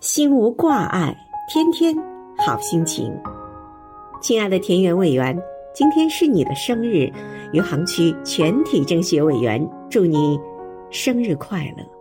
心无挂碍天天好心情。亲爱的田园委员今天是你的生日余杭区全体政协委员祝你生日快乐。